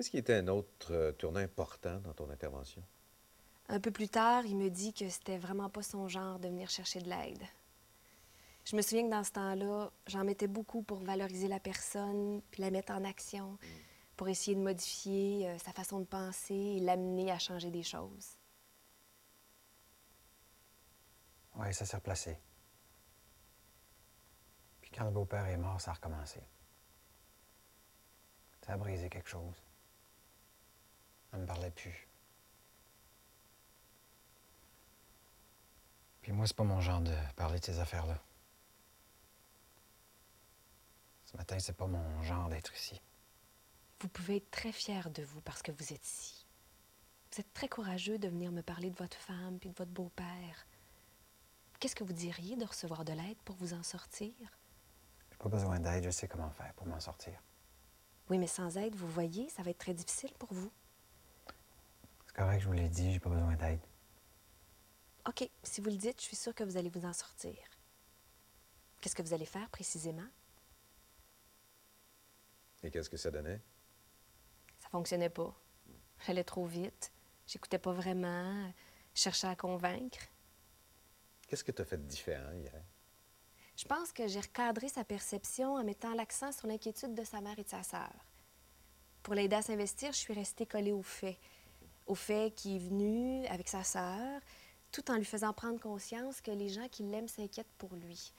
Qu'est-ce qui était un autre euh, tournant important dans ton intervention? Un peu plus tard, il me dit que c'était vraiment pas son genre de venir chercher de l'aide. Je me souviens que dans ce temps-là, j'en mettais beaucoup pour valoriser la personne, puis la mettre en action, pour essayer de modifier euh, sa façon de penser et l'amener à changer des choses. Oui, ça s'est replacé. Puis quand le beau-père est mort, ça a recommencé. Ça a brisé quelque chose. Parlait plus. Puis moi, c'est pas mon genre de parler de ces affaires-là. Ce matin, c'est pas mon genre d'être ici. Vous pouvez être très fier de vous parce que vous êtes ici. Vous êtes très courageux de venir me parler de votre femme puis de votre beau-père. Qu'est-ce que vous diriez de recevoir de l'aide pour vous en sortir? J'ai pas besoin d'aide, je sais comment faire pour m'en sortir. Oui, mais sans aide, vous voyez, ça va être très difficile pour vous. C'est correct, je vous l'ai dit, j'ai pas besoin d'aide. OK, si vous le dites, je suis sûre que vous allez vous en sortir. Qu'est-ce que vous allez faire précisément? Et qu'est-ce que ça donnait? Ça fonctionnait pas. J'allais trop vite. J'écoutais pas vraiment. Je cherchais à convaincre. Qu'est-ce que tu as fait de différent hier? Je pense que j'ai recadré sa perception en mettant l'accent sur l'inquiétude de sa mère et de sa sœur. Pour l'aider à s'investir, je suis restée collée au fait. Au fait qu'il est venu avec sa sœur, tout en lui faisant prendre conscience que les gens qui l'aiment s'inquiètent pour lui.